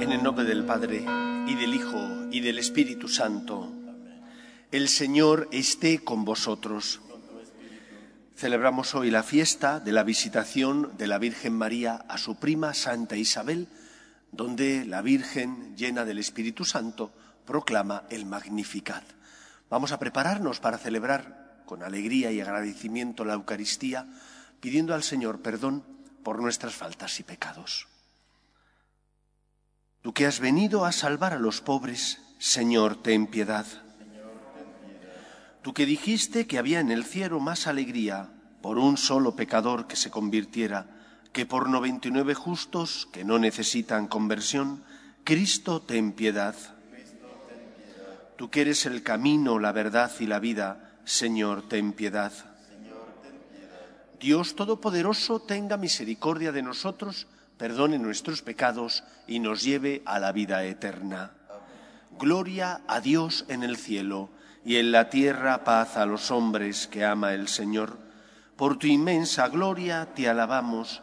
En el nombre del Padre, y del Hijo, y del Espíritu Santo. El Señor esté con vosotros. Celebramos hoy la fiesta de la visitación de la Virgen María a su prima Santa Isabel, donde la Virgen, llena del Espíritu Santo, proclama el Magnificat. Vamos a prepararnos para celebrar con alegría y agradecimiento la Eucaristía, pidiendo al Señor perdón por nuestras faltas y pecados. Tú que has venido a salvar a los pobres, Señor, ten piedad. Tú que dijiste que había en el cielo más alegría por un solo pecador que se convirtiera que por noventa y nueve justos que no necesitan conversión, Cristo ten piedad. Tú que eres el camino, la verdad y la vida, Señor, ten piedad. Dios Todopoderoso tenga misericordia de nosotros, perdone nuestros pecados y nos lleve a la vida eterna. Gloria a Dios en el cielo y en la tierra paz a los hombres que ama el Señor. Por tu inmensa gloria te alabamos,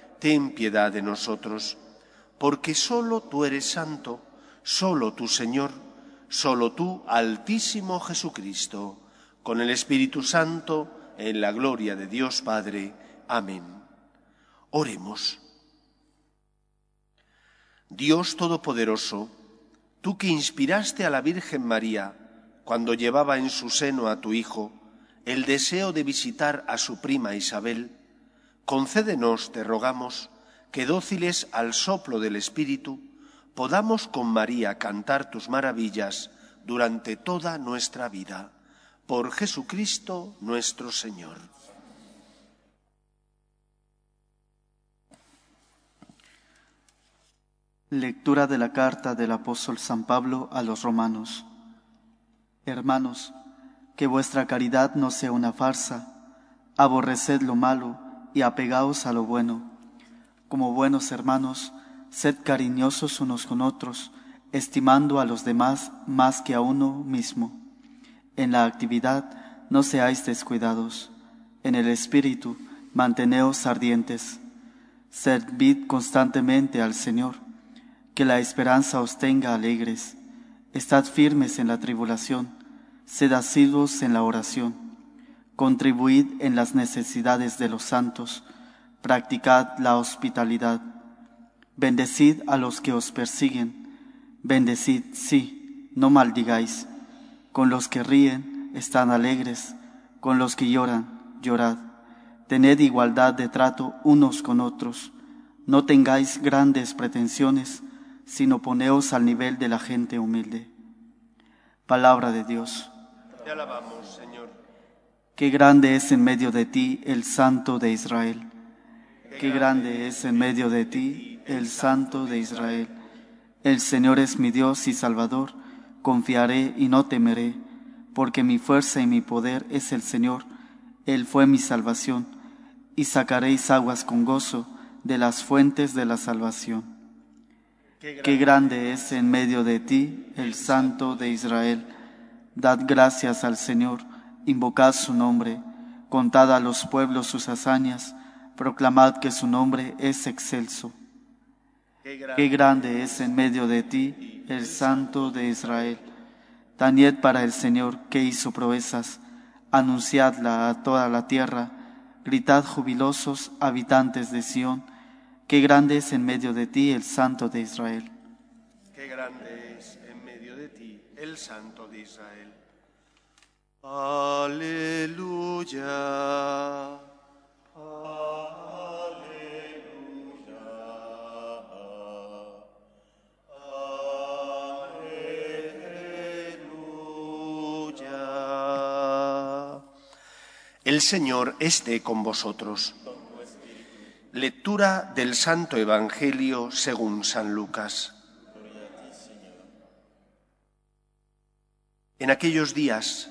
ten piedad de nosotros. Porque solo tú eres santo, solo tú Señor, solo tú Altísimo Jesucristo, con el Espíritu Santo, en la gloria de Dios Padre. Amén. Oremos. Dios Todopoderoso, tú que inspiraste a la Virgen María, cuando llevaba en su seno a tu Hijo el deseo de visitar a su prima Isabel, concédenos, te rogamos, que dóciles al soplo del Espíritu, podamos con María cantar tus maravillas durante toda nuestra vida. Por Jesucristo nuestro Señor. Lectura de la carta del apóstol San Pablo a los romanos. Hermanos, que vuestra caridad no sea una farsa, aborreced lo malo y apegaos a lo bueno. Como buenos hermanos, sed cariñosos unos con otros, estimando a los demás más que a uno mismo. En la actividad no seáis descuidados, en el espíritu manteneos ardientes. Servid constantemente al Señor, que la esperanza os tenga alegres. Estad firmes en la tribulación, sed asiduos en la oración, contribuid en las necesidades de los santos, practicad la hospitalidad, bendecid a los que os persiguen, bendecid, sí, no maldigáis, con los que ríen, están alegres, con los que lloran, llorad, tened igualdad de trato unos con otros, no tengáis grandes pretensiones, sino poneos al nivel de la gente humilde. Palabra de Dios. Te alabamos, Señor. Qué grande es en medio de ti el Santo de Israel. Qué grande es en medio de ti el Santo de Israel. El Señor es mi Dios y Salvador. Confiaré y no temeré, porque mi fuerza y mi poder es el Señor. Él fue mi salvación, y sacaréis aguas con gozo de las fuentes de la salvación. Qué grande es en medio de ti el Santo de Israel. Dad gracias al Señor, invocad su nombre, contad a los pueblos sus hazañas, proclamad que su nombre es excelso. Qué grande es en medio de ti el Santo de Israel. Tañed para el Señor que hizo proezas, anunciadla a toda la tierra, gritad jubilosos habitantes de Sión, qué grande es en medio de ti el Santo de Israel. Qué grande es en medio de ti el Santo de Israel. Aleluya. El Señor esté con vosotros. Lectura del Santo Evangelio según San Lucas. En aquellos días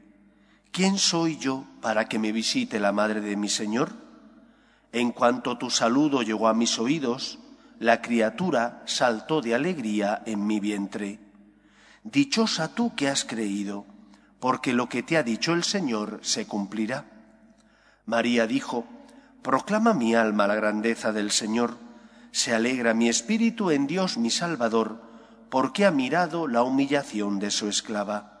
¿Quién soy yo para que me visite la madre de mi Señor? En cuanto tu saludo llegó a mis oídos, la criatura saltó de alegría en mi vientre. Dichosa tú que has creído, porque lo que te ha dicho el Señor se cumplirá. María dijo, Proclama mi alma la grandeza del Señor, se alegra mi espíritu en Dios mi Salvador, porque ha mirado la humillación de su esclava.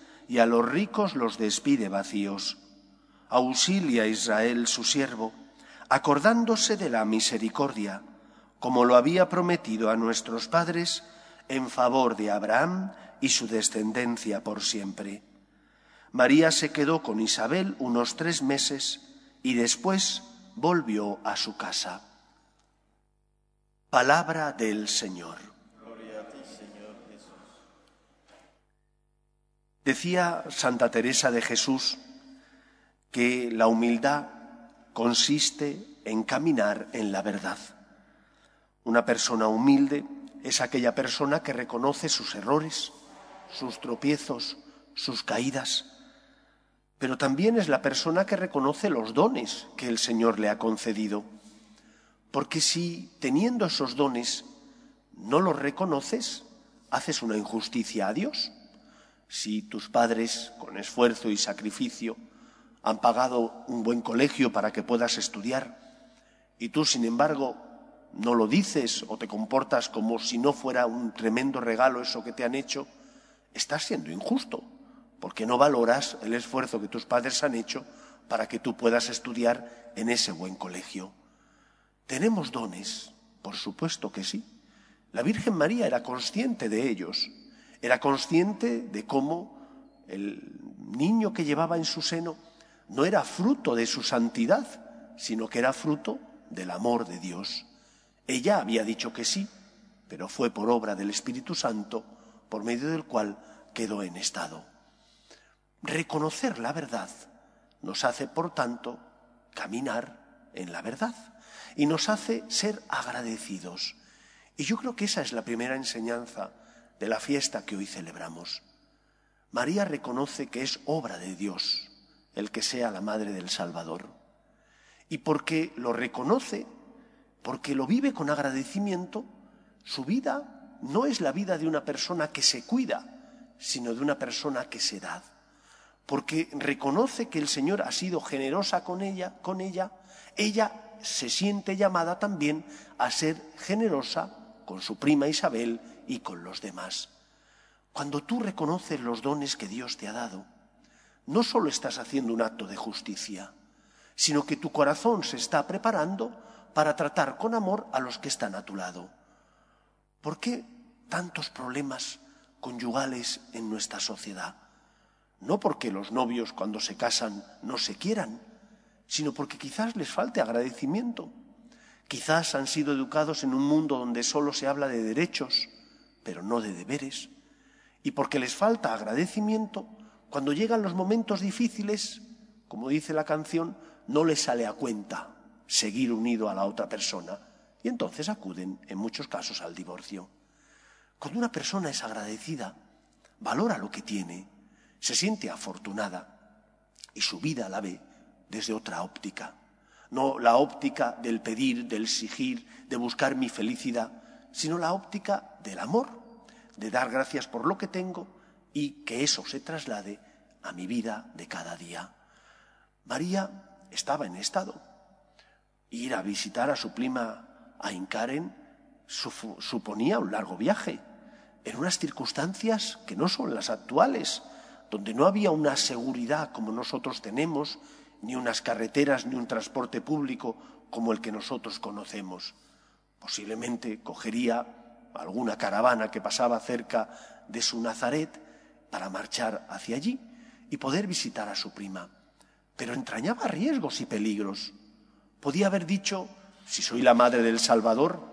y a los ricos los despide vacíos. Auxilia a Israel su siervo, acordándose de la misericordia, como lo había prometido a nuestros padres, en favor de Abraham y su descendencia por siempre. María se quedó con Isabel unos tres meses y después volvió a su casa. Palabra del Señor. Gloria a ti, Señor Jesús. Decía Santa Teresa de Jesús que la humildad consiste en caminar en la verdad. Una persona humilde es aquella persona que reconoce sus errores, sus tropiezos, sus caídas, pero también es la persona que reconoce los dones que el Señor le ha concedido. Porque si teniendo esos dones no los reconoces, haces una injusticia a Dios. Si tus padres, con esfuerzo y sacrificio, han pagado un buen colegio para que puedas estudiar, y tú, sin embargo, no lo dices o te comportas como si no fuera un tremendo regalo eso que te han hecho, estás siendo injusto porque no valoras el esfuerzo que tus padres han hecho para que tú puedas estudiar en ese buen colegio. ¿Tenemos dones? Por supuesto que sí. La Virgen María era consciente de ellos, era consciente de cómo el niño que llevaba en su seno no era fruto de su santidad, sino que era fruto del amor de Dios. Ella había dicho que sí, pero fue por obra del Espíritu Santo, por medio del cual quedó en estado. Reconocer la verdad nos hace, por tanto, caminar en la verdad y nos hace ser agradecidos. Y yo creo que esa es la primera enseñanza de la fiesta que hoy celebramos. María reconoce que es obra de Dios el que sea la madre del Salvador. Y porque lo reconoce, porque lo vive con agradecimiento, su vida no es la vida de una persona que se cuida, sino de una persona que se da porque reconoce que el Señor ha sido generosa con ella, con ella, ella se siente llamada también a ser generosa con su prima Isabel y con los demás. Cuando tú reconoces los dones que Dios te ha dado, no solo estás haciendo un acto de justicia, sino que tu corazón se está preparando para tratar con amor a los que están a tu lado. ¿Por qué tantos problemas conyugales en nuestra sociedad? no porque los novios cuando se casan no se quieran, sino porque quizás les falte agradecimiento. Quizás han sido educados en un mundo donde solo se habla de derechos, pero no de deberes. Y porque les falta agradecimiento, cuando llegan los momentos difíciles, como dice la canción, no les sale a cuenta seguir unido a la otra persona. Y entonces acuden, en muchos casos, al divorcio. Cuando una persona es agradecida, valora lo que tiene, se siente afortunada y su vida la ve desde otra óptica. no la óptica del pedir, del exigir, de buscar mi felicidad, sino la óptica del amor, de dar gracias por lo que tengo y que eso se traslade a mi vida de cada día. María estaba en estado. Ir a visitar a su prima a Incaren suponía un largo viaje, en unas circunstancias que no son las actuales, donde no había una seguridad como nosotros tenemos, ni unas carreteras, ni un transporte público como el que nosotros conocemos. Posiblemente cogería alguna caravana que pasaba cerca de su Nazaret para marchar hacia allí y poder visitar a su prima. Pero entrañaba riesgos y peligros. Podía haber dicho, si soy la madre del Salvador,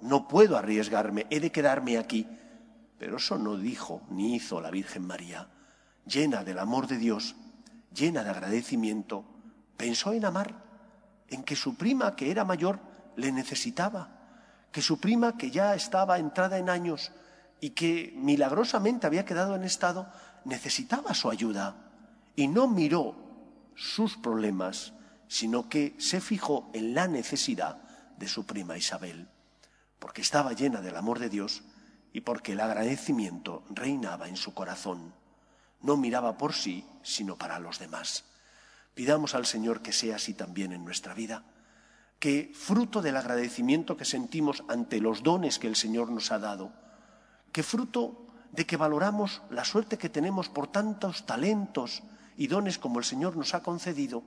no puedo arriesgarme, he de quedarme aquí. Pero eso no dijo ni hizo la Virgen María. Llena del amor de Dios, llena de agradecimiento, pensó en amar, en que su prima, que era mayor, le necesitaba, que su prima, que ya estaba entrada en años y que milagrosamente había quedado en estado, necesitaba su ayuda. Y no miró sus problemas, sino que se fijó en la necesidad de su prima Isabel porque estaba llena del amor de Dios y porque el agradecimiento reinaba en su corazón. No miraba por sí, sino para los demás. Pidamos al Señor que sea así también en nuestra vida, que fruto del agradecimiento que sentimos ante los dones que el Señor nos ha dado, que fruto de que valoramos la suerte que tenemos por tantos talentos y dones como el Señor nos ha concedido,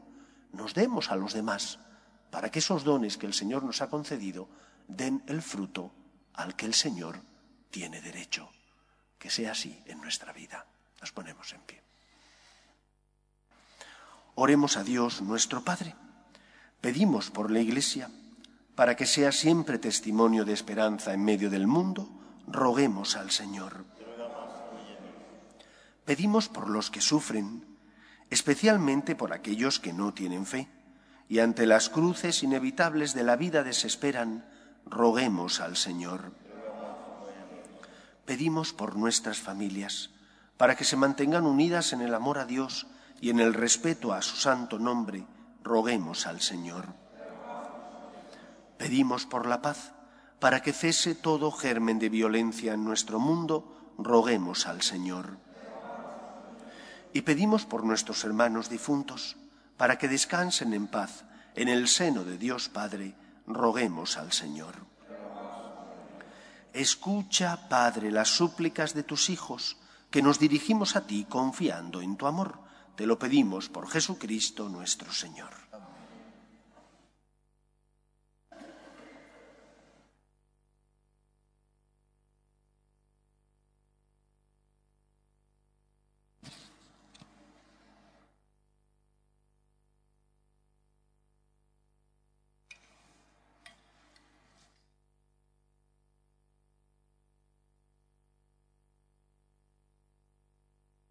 nos demos a los demás, para que esos dones que el Señor nos ha concedido den el fruto al que el Señor tiene derecho. Que sea así en nuestra vida. Nos ponemos en pie. Oremos a Dios nuestro Padre. Pedimos por la Iglesia, para que sea siempre testimonio de esperanza en medio del mundo, roguemos al Señor. Pedimos por los que sufren, especialmente por aquellos que no tienen fe y ante las cruces inevitables de la vida desesperan, roguemos al Señor. Pedimos por nuestras familias, para que se mantengan unidas en el amor a Dios y en el respeto a su santo nombre, roguemos al Señor. Pedimos por la paz, para que cese todo germen de violencia en nuestro mundo, roguemos al Señor. Y pedimos por nuestros hermanos difuntos, para que descansen en paz en el seno de Dios Padre, roguemos al Señor. Escucha, Padre, las súplicas de tus hijos, que nos dirigimos a ti confiando en tu amor. Te lo pedimos por Jesucristo nuestro Señor.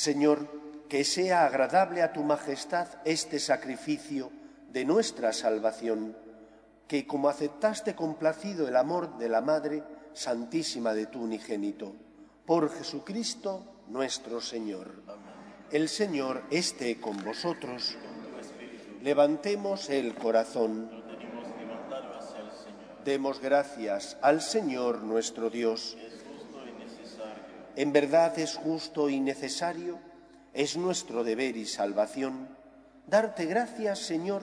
Señor, que sea agradable a tu majestad este sacrificio de nuestra salvación, que como aceptaste complacido el amor de la Madre Santísima de tu unigénito, por Jesucristo nuestro Señor. El Señor esté con vosotros. Levantemos el corazón. Demos gracias al Señor nuestro Dios En verdad es justo y necesario, es nuestro deber y salvación, darte gracias, Señor,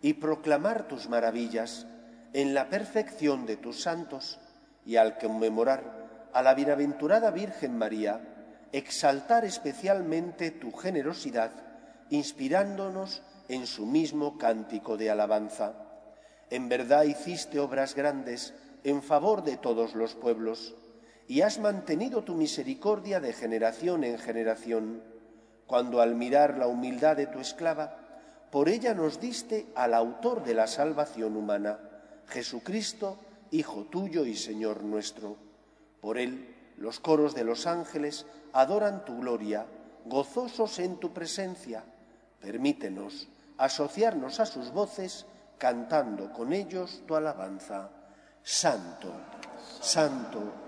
y proclamar tus maravillas en la perfección de tus santos, y al conmemorar a la bienaventurada Virgen María, exaltar especialmente tu generosidad, inspirándonos en su mismo cántico de alabanza. En verdad hiciste obras grandes en favor de todos los pueblos, y has mantenido tu misericordia de generación en generación, cuando al mirar la humildad de tu esclava, por ella nos diste al autor de la salvación humana, Jesucristo, Hijo tuyo y Señor nuestro. Por él los coros de los ángeles adoran tu gloria, gozosos en tu presencia. Permítenos asociarnos a sus voces, cantando con ellos tu alabanza. Santo, santo,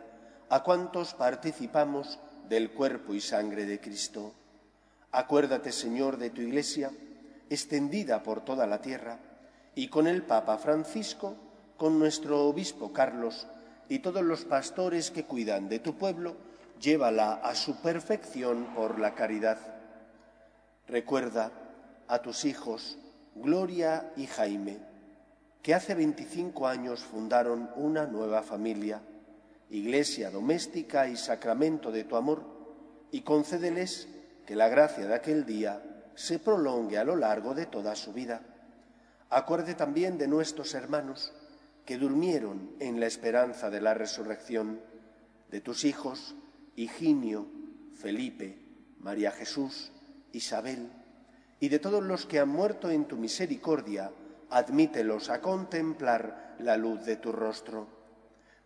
a cuantos participamos del cuerpo y sangre de Cristo. Acuérdate, Señor, de tu Iglesia, extendida por toda la tierra, y con el Papa Francisco, con nuestro Obispo Carlos y todos los pastores que cuidan de tu pueblo, llévala a su perfección por la caridad. Recuerda a tus hijos, Gloria y Jaime, que hace 25 años fundaron una nueva familia iglesia doméstica y sacramento de tu amor, y concédeles que la gracia de aquel día se prolongue a lo largo de toda su vida. Acuerde también de nuestros hermanos que durmieron en la esperanza de la resurrección, de tus hijos, Higinio, Felipe, María Jesús, Isabel, y de todos los que han muerto en tu misericordia, admítelos a contemplar la luz de tu rostro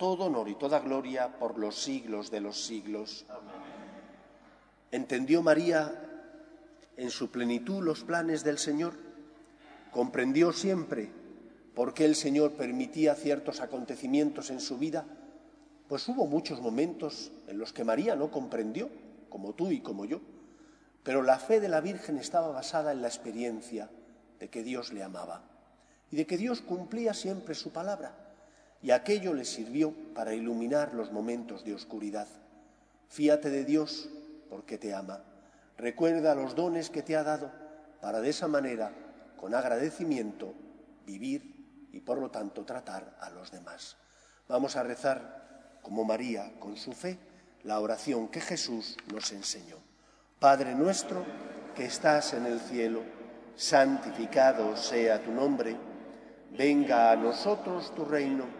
todo honor y toda gloria por los siglos de los siglos. ¿Entendió María en su plenitud los planes del Señor? ¿Comprendió siempre por qué el Señor permitía ciertos acontecimientos en su vida? Pues hubo muchos momentos en los que María no comprendió, como tú y como yo, pero la fe de la Virgen estaba basada en la experiencia de que Dios le amaba y de que Dios cumplía siempre su palabra, y aquello le sirvió para iluminar los momentos de oscuridad. Fíate de Dios porque te ama. Recuerda los dones que te ha dado para de esa manera, con agradecimiento, vivir y por lo tanto tratar a los demás. Vamos a rezar como María, con su fe, la oración que Jesús nos enseñó. Padre nuestro que estás en el cielo, santificado sea tu nombre, venga a nosotros tu reino,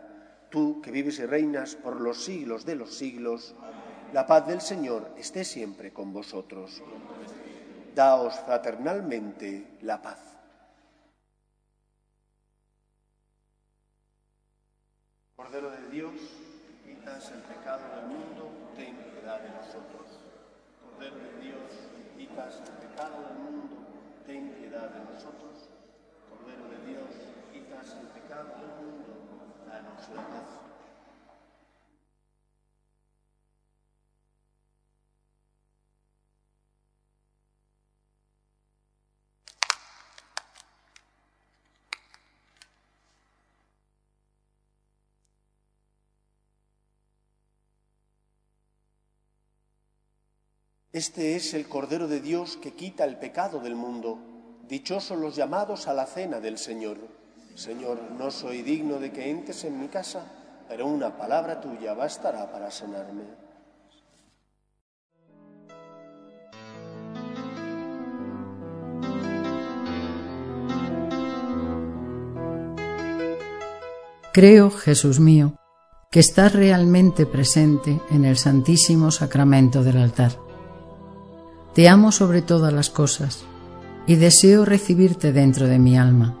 Tú, que vives y reinas por los siglos de los siglos, la paz del Señor esté siempre con vosotros. Daos fraternalmente la paz. Cordero de Dios, quitas el pecado del mundo, ten piedad de nosotros. Cordero de Dios, quitas el pecado del mundo, ten piedad de nosotros. Cordero de Dios, quitas el pecado del mundo, Este es el Cordero de Dios que quita el pecado del mundo. Dichosos los llamados a la cena del Señor. Señor, no soy digno de que entres en mi casa, pero una palabra tuya bastará para sanarme. Creo, Jesús mío, que estás realmente presente en el Santísimo Sacramento del altar. Te amo sobre todas las cosas y deseo recibirte dentro de mi alma.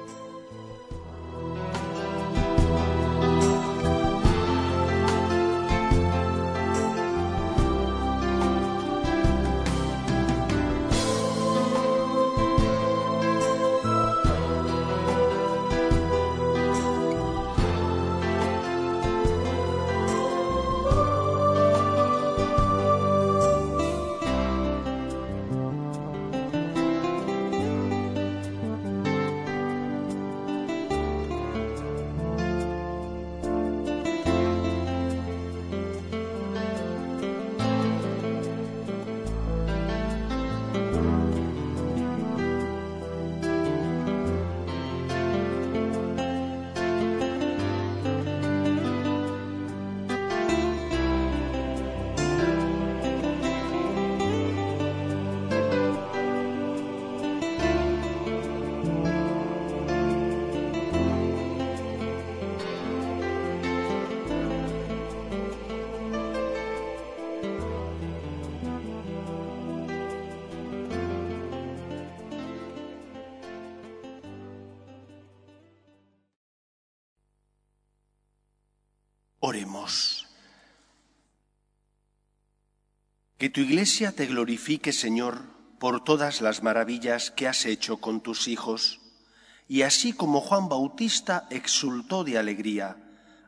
Que tu iglesia te glorifique, Señor, por todas las maravillas que has hecho con tus hijos, y así como Juan Bautista exultó de alegría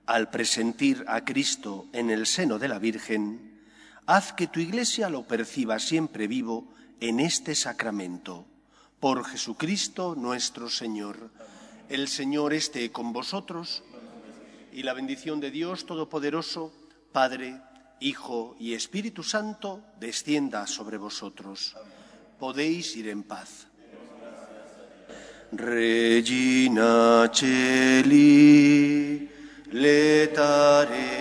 al presentir a Cristo en el seno de la Virgen, haz que tu Iglesia lo perciba siempre vivo en este sacramento. Por Jesucristo nuestro Señor. El Señor esté con vosotros y la bendición de Dios Todopoderoso, Padre, Hijo y Espíritu Santo, descienda sobre vosotros. Podéis ir en paz. Regina Celi, letare